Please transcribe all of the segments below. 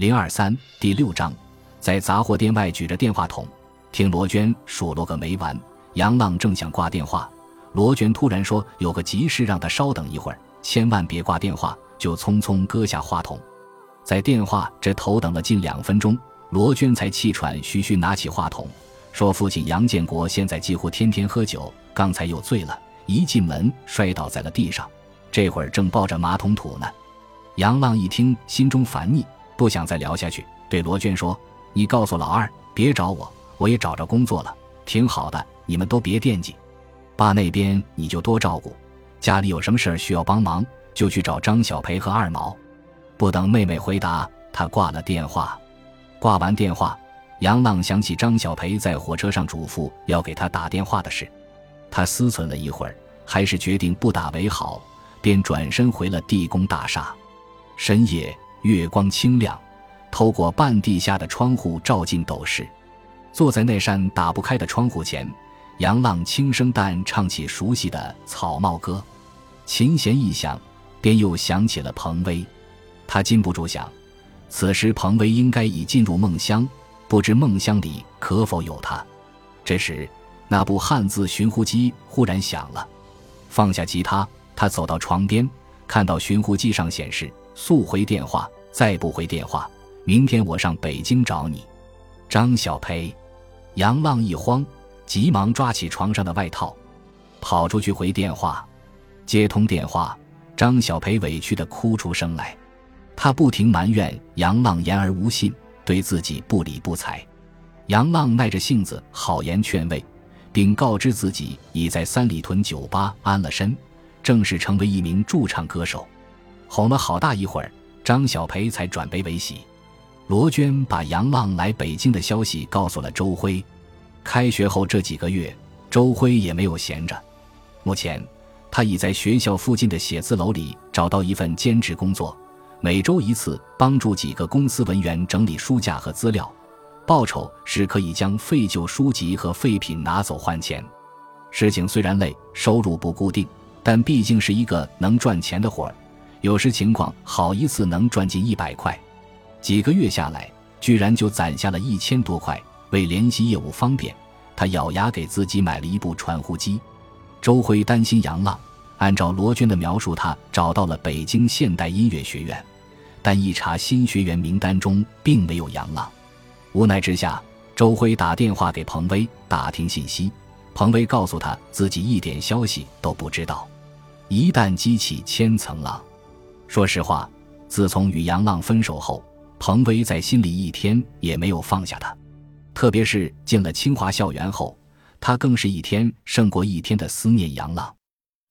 零二三第六章，在杂货店外举着电话筒，听罗娟数落个没完。杨浪正想挂电话，罗娟突然说有个急事，让他稍等一会儿，千万别挂电话。就匆匆搁下话筒，在电话这头等了近两分钟，罗娟才气喘吁吁拿起话筒，说：“父亲杨建国现在几乎天天喝酒，刚才又醉了，一进门摔倒在了地上，这会儿正抱着马桶吐呢。”杨浪一听，心中烦腻。不想再聊下去，对罗娟说：“你告诉老二别找我，我也找着工作了，挺好的。你们都别惦记。爸那边你就多照顾，家里有什么事儿需要帮忙，就去找张小培和二毛。”不等妹妹回答，他挂了电话。挂完电话，杨浪想起张小培在火车上嘱咐要给他打电话的事，他思忖了一会儿，还是决定不打为好，便转身回了地宫大厦。深夜。月光清亮，透过半地下的窗户照进斗室。坐在那扇打不开的窗户前，杨浪轻声淡唱起熟悉的《草帽歌》。琴弦一响，便又想起了彭威。他禁不住想，此时彭威应该已进入梦乡，不知梦乡里可否有他。这时，那部汉字寻呼机忽然响了。放下吉他，他走到床边，看到寻呼机上显示。速回电话，再不回电话，明天我上北京找你。张小培，杨浪一慌，急忙抓起床上的外套，跑出去回电话。接通电话，张小培委屈的哭出声来，他不停埋怨杨浪言而无信，对自己不理不睬。杨浪耐着性子好言劝慰，并告知自己已在三里屯酒吧安了身，正式成为一名驻唱歌手。哄了好大一会儿，张小培才转悲为喜。罗娟把杨浪来北京的消息告诉了周辉。开学后这几个月，周辉也没有闲着。目前，他已在学校附近的写字楼里找到一份兼职工作，每周一次帮助几个公司文员整理书架和资料，报酬是可以将废旧书籍和废品拿走换钱。事情虽然累，收入不固定，但毕竟是一个能赚钱的活儿。有时情况好，一次能赚进一百块，几个月下来，居然就攒下了一千多块。为联系业务方便，他咬牙给自己买了一部传呼机。周辉担心杨浪，按照罗娟的描述，他找到了北京现代音乐学院，但一查新学员名单中并没有杨浪。无奈之下，周辉打电话给彭威打听信息，彭威告诉他自己一点消息都不知道。一旦激起千层浪。说实话，自从与杨浪分手后，彭威在心里一天也没有放下他。特别是进了清华校园后，他更是一天胜过一天的思念杨浪。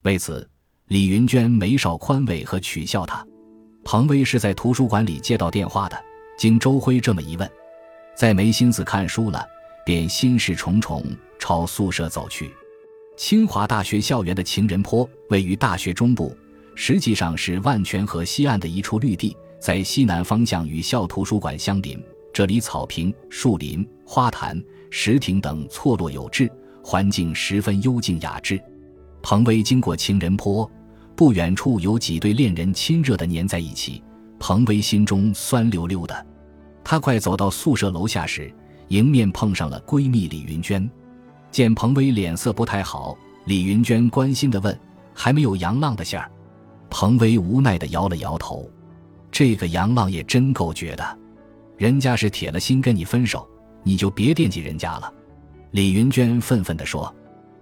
为此，李云娟没少宽慰和取笑他。彭威是在图书馆里接到电话的，经周辉这么一问，再没心思看书了，便心事重重朝宿舍走去。清华大学校园的情人坡位于大学中部。实际上是万泉河西岸的一处绿地，在西南方向与校图书馆相邻。这里草坪、树林、花坛、石亭等错落有致，环境十分幽静雅致。彭威经过情人坡，不远处有几对恋人亲热的粘在一起，彭威心中酸溜溜的。他快走到宿舍楼下时，迎面碰上了闺蜜李云娟。见彭威脸色不太好，李云娟关心地问：“还没有杨浪的信儿？”彭威无奈地摇了摇头，这个杨浪也真够绝的，人家是铁了心跟你分手，你就别惦记人家了。”李云娟愤愤地说。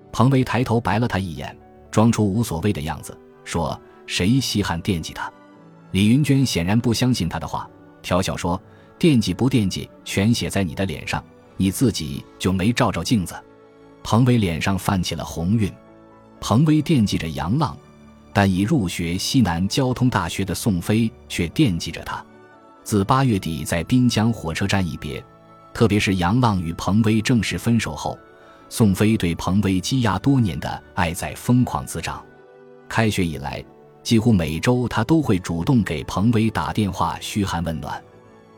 彭威抬头白了他一眼，装出无所谓的样子，说：“谁稀罕惦记他？”李云娟显然不相信他的话，调笑说：“惦记不惦记，全写在你的脸上，你自己就没照照镜子。”彭威脸上泛起了红晕。彭威惦记着杨浪。但已入学西南交通大学的宋飞却惦记着他。自八月底在滨江火车站一别，特别是杨浪与彭威正式分手后，宋飞对彭威积压多年的爱在疯狂滋长。开学以来，几乎每周他都会主动给彭威打电话嘘寒问暖。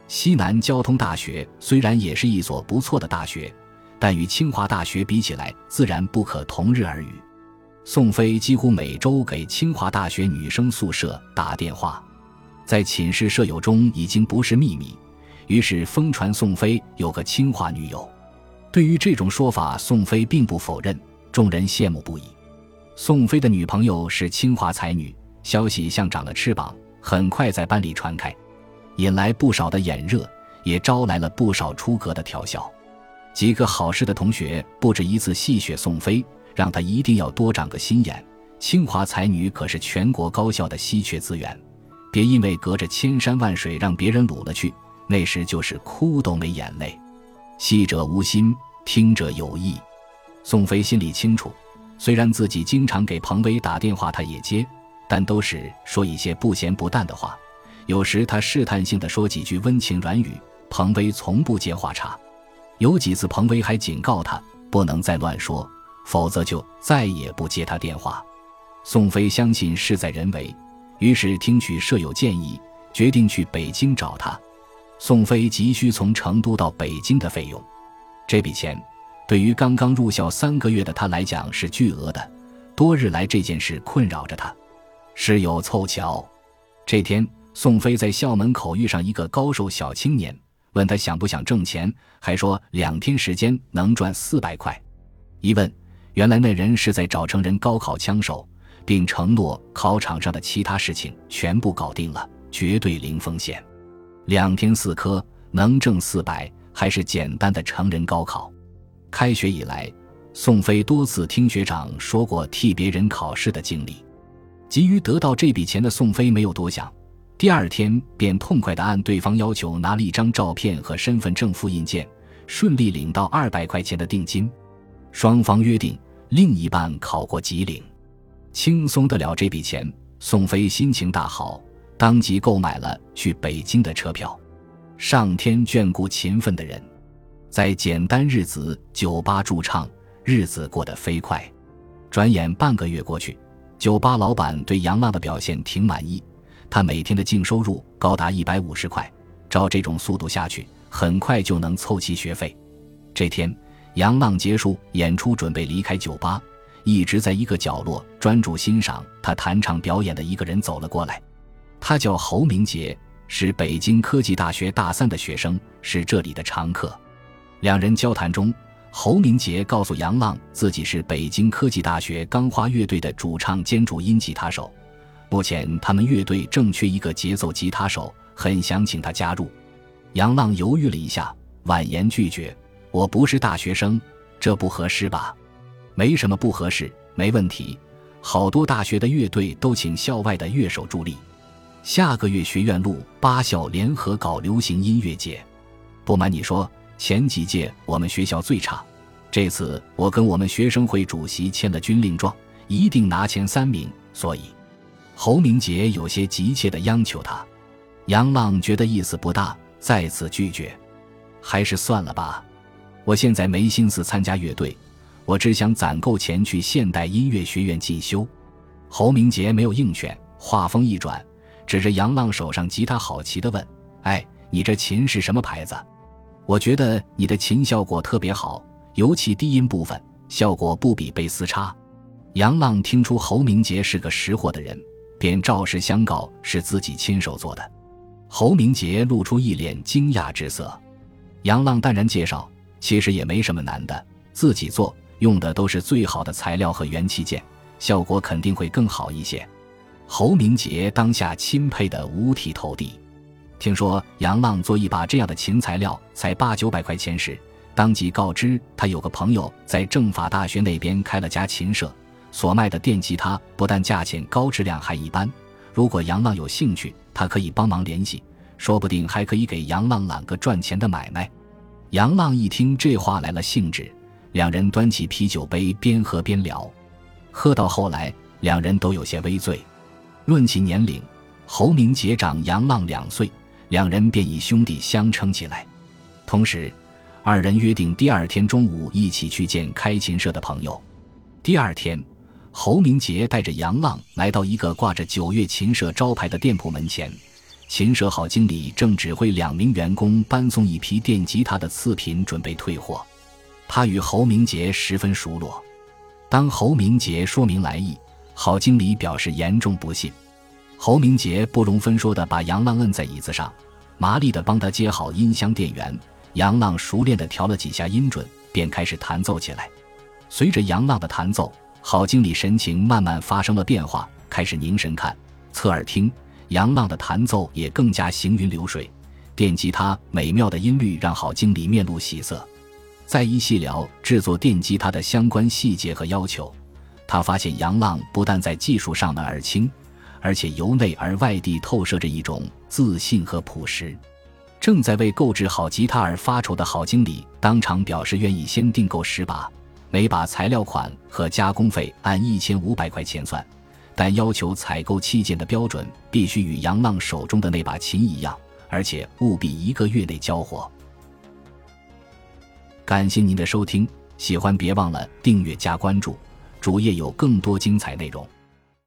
西南交通大学虽然也是一所不错的大学，但与清华大学比起来，自然不可同日而语。宋飞几乎每周给清华大学女生宿舍打电话，在寝室舍友中已经不是秘密。于是疯传宋飞有个清华女友。对于这种说法，宋飞并不否认，众人羡慕不已。宋飞的女朋友是清华才女，消息像长了翅膀，很快在班里传开，引来不少的眼热，也招来了不少出格的调笑。几个好事的同学不止一次戏谑宋飞，让他一定要多长个心眼。清华才女可是全国高校的稀缺资源，别因为隔着千山万水让别人掳了去，那时就是哭都没眼泪。戏者无心，听者有意。宋飞心里清楚，虽然自己经常给彭威打电话，他也接，但都是说一些不咸不淡的话。有时他试探性的说几句温情软语，彭威从不接话茬。有几次，彭威还警告他不能再乱说，否则就再也不接他电话。宋飞相信事在人为，于是听取舍友建议，决定去北京找他。宋飞急需从成都到北京的费用，这笔钱对于刚刚入校三个月的他来讲是巨额的。多日来这件事困扰着他。事有凑巧，这天宋飞在校门口遇上一个高瘦小青年。问他想不想挣钱，还说两天时间能赚四百块。一问，原来那人是在找成人高考枪手，并承诺考场上的其他事情全部搞定了，绝对零风险。两天四科能挣四百，还是简单的成人高考。开学以来，宋飞多次听学长说过替别人考试的经历。急于得到这笔钱的宋飞没有多想。第二天便痛快地按对方要求拿了一张照片和身份证复印件，顺利领到二百块钱的定金。双方约定另一半考过吉林，轻松得了这笔钱。宋飞心情大好，当即购买了去北京的车票。上天眷顾勤奋的人，在简单日子酒吧驻唱，日子过得飞快。转眼半个月过去，酒吧老板对杨浪的表现挺满意。他每天的净收入高达一百五十块，照这种速度下去，很快就能凑齐学费。这天，杨浪结束演出，准备离开酒吧，一直在一个角落专注欣赏他弹唱表演的一个人走了过来。他叫侯明杰，是北京科技大学大三的学生，是这里的常客。两人交谈中，侯明杰告诉杨浪，自己是北京科技大学钢花乐队的主唱兼主音吉他手。目前他们乐队正缺一个节奏吉他手，很想请他加入。杨浪犹豫了一下，婉言拒绝：“我不是大学生，这不合适吧？”“没什么不合适，没问题。好多大学的乐队都请校外的乐手助力。下个月学院路八校联合搞流行音乐节。不瞒你说，前几届我们学校最差，这次我跟我们学生会主席签了军令状，一定拿前三名。所以。”侯明杰有些急切地央求他，杨浪觉得意思不大，再次拒绝，还是算了吧。我现在没心思参加乐队，我只想攒够钱去现代音乐学院进修。侯明杰没有应选，话锋一转，指着杨浪手上吉他，好奇地问：“哎，你这琴是什么牌子？我觉得你的琴效果特别好，尤其低音部分，效果不比贝斯差。”杨浪听出侯明杰是个识货的人。便照实相告是自己亲手做的，侯明杰露出一脸惊讶之色。杨浪淡然介绍：“其实也没什么难的，自己做用的都是最好的材料和元器件，效果肯定会更好一些。”侯明杰当下钦佩的五体投地。听说杨浪做一把这样的琴材料才八九百块钱时，当即告知他有个朋友在政法大学那边开了家琴社。所卖的电吉他不但价钱高，质量还一般。如果杨浪有兴趣，他可以帮忙联系，说不定还可以给杨浪揽个赚钱的买卖。杨浪一听这话来了兴致，两人端起啤酒杯，边喝边聊。喝到后来，两人都有些微醉。论起年龄，侯明杰长杨浪两岁，两人便以兄弟相称起来。同时，二人约定第二天中午一起去见开琴社的朋友。第二天。侯明杰带着杨浪来到一个挂着九月琴社招牌的店铺门前，琴社好经理正指挥两名员工搬送一批电吉他的次品，准备退货。他与侯明杰十分熟络。当侯明杰说明来意，郝经理表示严重不信。侯明杰不容分说地把杨浪摁在椅子上，麻利地帮他接好音箱电源。杨浪熟练地调了几下音准，便开始弹奏起来。随着杨浪的弹奏，郝经理神情慢慢发生了变化，开始凝神看、侧耳听。杨浪的弹奏也更加行云流水，电吉他美妙的音律让郝经理面露喜色。再一细聊制作电吉他的相关细节和要求，他发现杨浪不但在技术上的耳清，而且由内而外地透射着一种自信和朴实。正在为购置好吉他而发愁的郝经理，当场表示愿意先订购十把。每把材料款和加工费按一千五百块钱算，但要求采购器件的标准必须与杨浪手中的那把琴一样，而且务必一个月内交货。感谢您的收听，喜欢别忘了订阅加关注，主页有更多精彩内容。